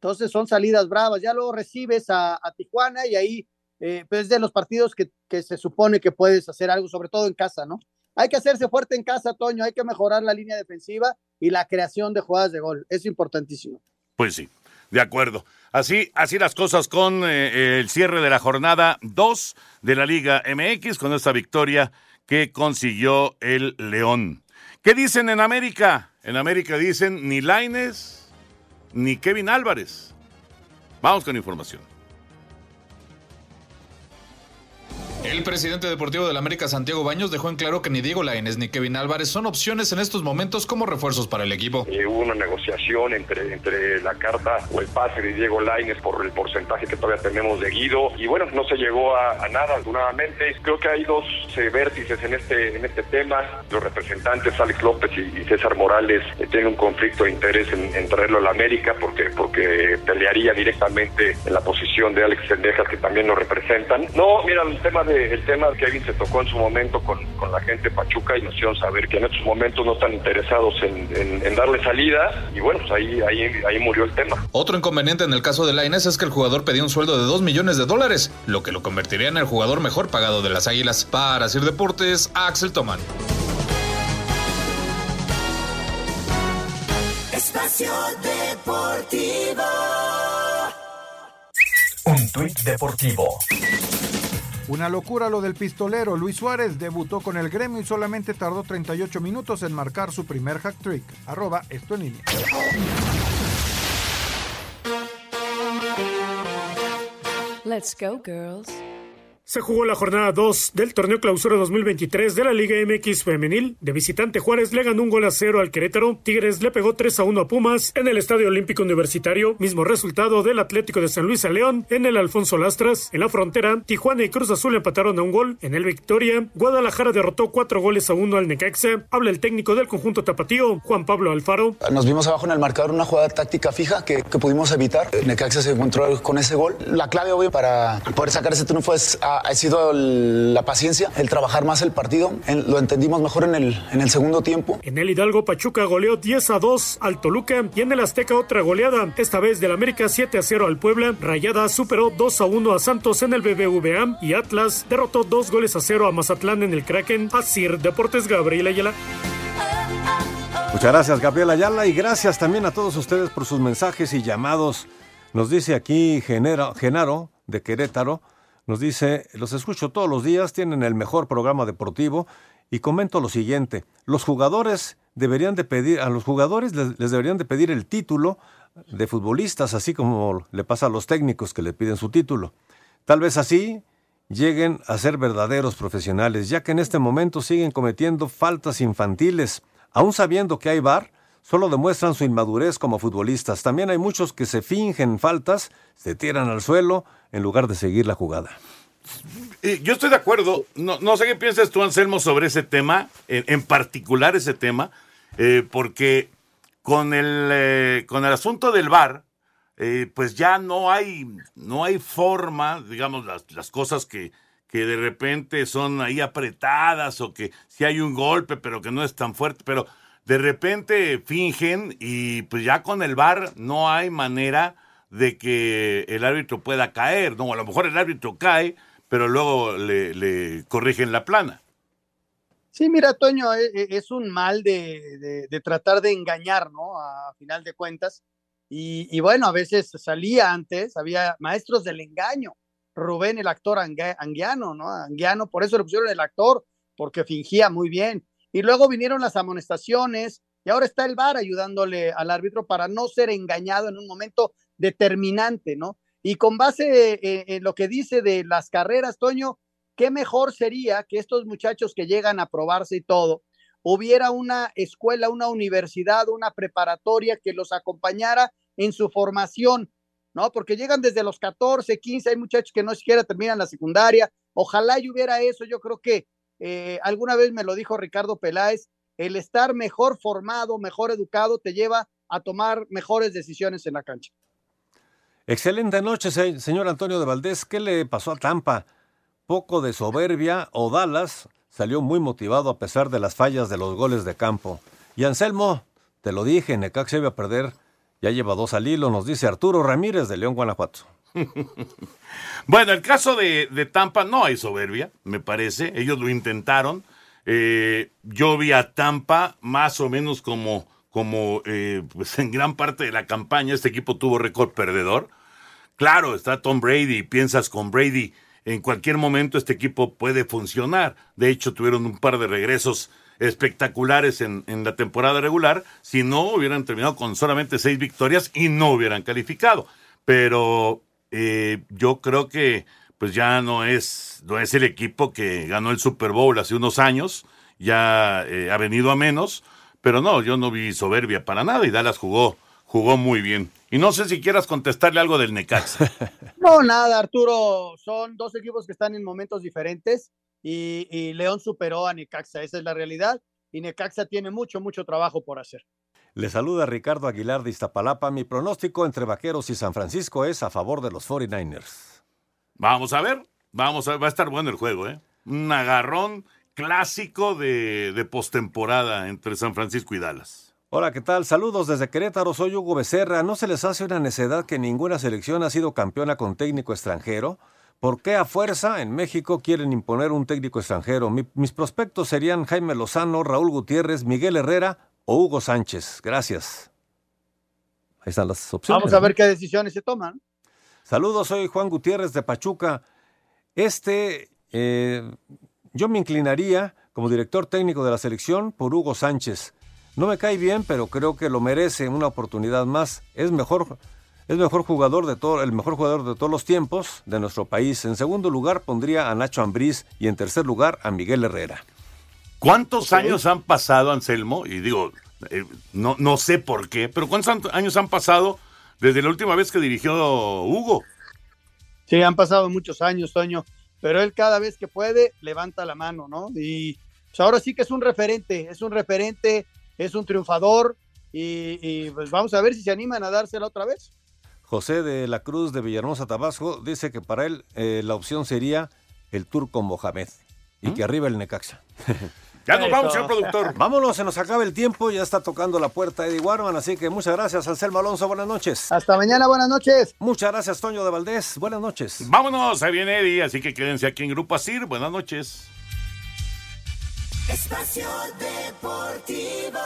entonces son salidas bravas, ya luego recibes a, Tijuana y ahí eh, pues de los partidos que, se supone que puedes hacer algo, sobre todo en casa, ¿no? Hay que hacerse fuerte en casa, Toño, hay que mejorar la línea defensiva y la creación de jugadas de gol, es importantísimo. Pues sí, de acuerdo. Así, así las cosas con eh, el cierre de la jornada 2 de la Liga MX, con esta victoria que consiguió el León. ¿Qué dicen en América? En América dicen ni Laines ni Kevin Álvarez. Vamos con información. El presidente deportivo del América, Santiago Baños, dejó en claro que ni Diego Lainez ni Kevin Álvarez son opciones en estos momentos como refuerzos para el equipo. Hubo una negociación entre, entre la carta o el pase de Diego Lainez por el porcentaje que todavía tenemos de Guido y bueno, no se llegó a, a nada, nuevamente. Creo que hay dos eh, vértices en este, en este tema. Los representantes, Alex López y, César Morales, eh, tienen un conflicto de interés en, en, traerlo a la América porque, porque pelearía directamente en la posición de Alex Sendejas, que también lo representan. No, mira, el tema de el tema que Kevin se tocó en su momento con, con la gente Pachuca y nos hicieron saber que en estos momentos no están interesados en, en, en darle salida y bueno, pues ahí, ahí, ahí murió el tema. Otro inconveniente en el caso de Lainez es que el jugador pedía un sueldo de 2 millones de dólares, lo que lo convertiría en el jugador mejor pagado de las Águilas. Para Sir Deportes, Axel Toman. Espacio Deportivo. Un tuit deportivo. Una locura lo del pistolero. Luis Suárez debutó con el gremio y solamente tardó 38 minutos en marcar su primer hack trick. Arroba esto en línea. Let's go, girls. Se jugó la jornada 2 del torneo clausura 2023 de la Liga MX femenil. De visitante Juárez le ganó un gol a cero al Querétaro. Tigres le pegó 3 a 1 a Pumas en el Estadio Olímpico Universitario. Mismo resultado del Atlético de San Luis a León en el Alfonso Lastras. En la frontera, Tijuana y Cruz Azul empataron a un gol. En el Victoria, Guadalajara derrotó 4 goles a 1 al Necaxa. Habla el técnico del conjunto tapatío, Juan Pablo Alfaro. Nos vimos abajo en el marcador una jugada táctica fija que, pudimos evitar. Necaxa se encontró con ese gol. La clave, obvio, para poder sacar ese triunfo es a, ha sido el, la paciencia, el trabajar más el partido. En, lo entendimos mejor en el, en el segundo tiempo. En el Hidalgo, Pachuca goleó 10 a 2 al Toluca y en el Azteca otra goleada, esta vez del América 7 a 0 al Puebla. Rayada superó 2 a 1 a Santos en el BBVA y Atlas derrotó 2 goles a 0 a Mazatlán en el Kraken. Asir Deportes Gabriel Ayala. Muchas gracias, Gabriel Ayala, y gracias también a todos ustedes por sus mensajes y llamados. Nos dice aquí Genaro, Genaro de Querétaro. Nos dice, los escucho todos los días, tienen el mejor programa deportivo y comento lo siguiente, los jugadores deberían de pedir, a los jugadores les, les, deberían de pedir el título de futbolistas, así como le pasa a los técnicos que le piden su título. Tal vez así lleguen a ser verdaderos profesionales, ya que en este momento siguen cometiendo faltas infantiles, aún sabiendo que hay VAR, solo demuestran su inmadurez como futbolistas. También hay muchos que se fingen faltas, se tiran al suelo en lugar de seguir la jugada. Yo estoy de acuerdo. No, no sé qué piensas tú, Anselmo, sobre ese tema, en, particular ese tema, eh, porque con el, eh, con el asunto del VAR, eh, pues ya no hay, no hay forma, digamos, las, las cosas que, que de repente son ahí apretadas o que si hay un golpe, pero que no es tan fuerte, pero de repente fingen y pues ya con el VAR no hay manera de que el árbitro pueda caer, no, a lo mejor el árbitro cae, pero luego le, corrigen la plana. Sí, mira, Toño, e, e, es un mal de, de, tratar de engañar, ¿no? A final de cuentas. Y, y, bueno, a veces salía antes, había maestros del engaño. Rubén, el actor anguiano, ¿no? Anguiano, por eso le pusieron el actor, porque fingía muy bien. Y luego vinieron las amonestaciones, y ahora está el VAR ayudándole al árbitro para no ser engañado en un momento determinante, ¿no? Y con base eh, en lo que dice de las carreras, Toño, qué mejor sería que estos muchachos que llegan a probarse y todo, hubiera una escuela, una universidad, una preparatoria que los acompañara en su formación, ¿no? Porque llegan desde los 14, 15, hay muchachos que no siquiera terminan la secundaria. Ojalá y hubiera eso. Yo creo que eh, alguna vez me lo dijo Ricardo Peláez, el estar mejor formado, mejor educado, te lleva a tomar mejores decisiones en la cancha. Excelente noche, señor Antonio de Valdés. ¿Qué le pasó a Tampa? Poco de soberbia o Dallas salió muy motivado a pesar de las fallas de los goles de campo. Y Anselmo, te lo dije, Necaxa iba a perder. Ya lleva dos al hilo, nos dice Arturo Ramírez de León, Guanajuato. *laughs* bueno, el caso de, Tampa no hay soberbia, me parece. Ellos lo intentaron. Eh, yo vi a Tampa más o menos como como eh, pues en gran parte de la campaña este equipo tuvo récord perdedor. Claro, está Tom Brady, piensas con Brady, en cualquier momento este equipo puede funcionar. De hecho, tuvieron un par de regresos espectaculares en, en la temporada regular, si no hubieran terminado con solamente seis victorias y no hubieran calificado. Pero eh, yo creo que pues ya no es, no es el equipo que ganó el Super Bowl hace unos años, ya eh, ha venido a menos pero no, yo no vi soberbia para nada y Dallas jugó, jugó muy bien. Y no sé si quieras contestarle algo del Necaxa. *laughs* No, nada, Arturo. Son dos equipos que están en momentos diferentes y, León superó a Necaxa. Esa es la realidad. Y Necaxa tiene mucho, mucho trabajo por hacer. Le saluda Ricardo Aguilar de Iztapalapa. Mi pronóstico entre Vaqueros y San Francisco es a favor de los 49ers. Vamos a ver, vamos a ver, va a estar bueno el juego, ¿eh? Un agarrón clásico de, de postemporada entre San Francisco y Dallas. Hola, ¿qué tal? Saludos desde Querétaro, soy Hugo Becerra. ¿No se les hace una necedad que ninguna selección ha sido campeona con técnico extranjero? ¿Por qué a fuerza en México quieren imponer un técnico extranjero? mis prospectos serían Jaime Lozano, Raúl Gutiérrez, Miguel Herrera o Hugo Sánchez. Gracias. Ahí están las opciones. Vamos a ver qué decisiones se toman. Saludos, soy Juan Gutiérrez de Pachuca. Este, eh, yo me inclinaría como director técnico de la selección por Hugo Sánchez. No me cae bien, pero creo que lo merece una oportunidad más. Es mejor, es mejor jugador de todo, el mejor jugador de todos los tiempos de nuestro país. En segundo lugar pondría a Nacho Ambriz y en tercer lugar a Miguel Herrera. ¿Cuántos años han pasado, Anselmo? Y digo, eh, no, no sé por qué, pero ¿cuántos años han pasado desde la última vez que dirigió Hugo? Sí, han pasado muchos años, Toño pero él cada vez que puede levanta la mano, ¿no? Y pues, ahora sí que es un referente, es un referente, es un triunfador y, pues vamos a ver si se animan a dársela otra vez. José de la Cruz de Villahermosa, Tabasco, dice que para él eh, la opción sería el turco Mohamed y ¿Mm? que arriba el Necaxa. *laughs* Ya nos vamos, señor productor. *laughs* Vámonos, se nos acaba el tiempo, ya está tocando la puerta Eddie Warman, así que muchas gracias, Anselmo Alonso, buenas noches. Hasta mañana, buenas noches. Muchas gracias, Toño de Valdés, buenas noches. Vámonos, ahí viene Eddie, así que quédense aquí en Grupo Asir, buenas noches. Espacio Deportivo.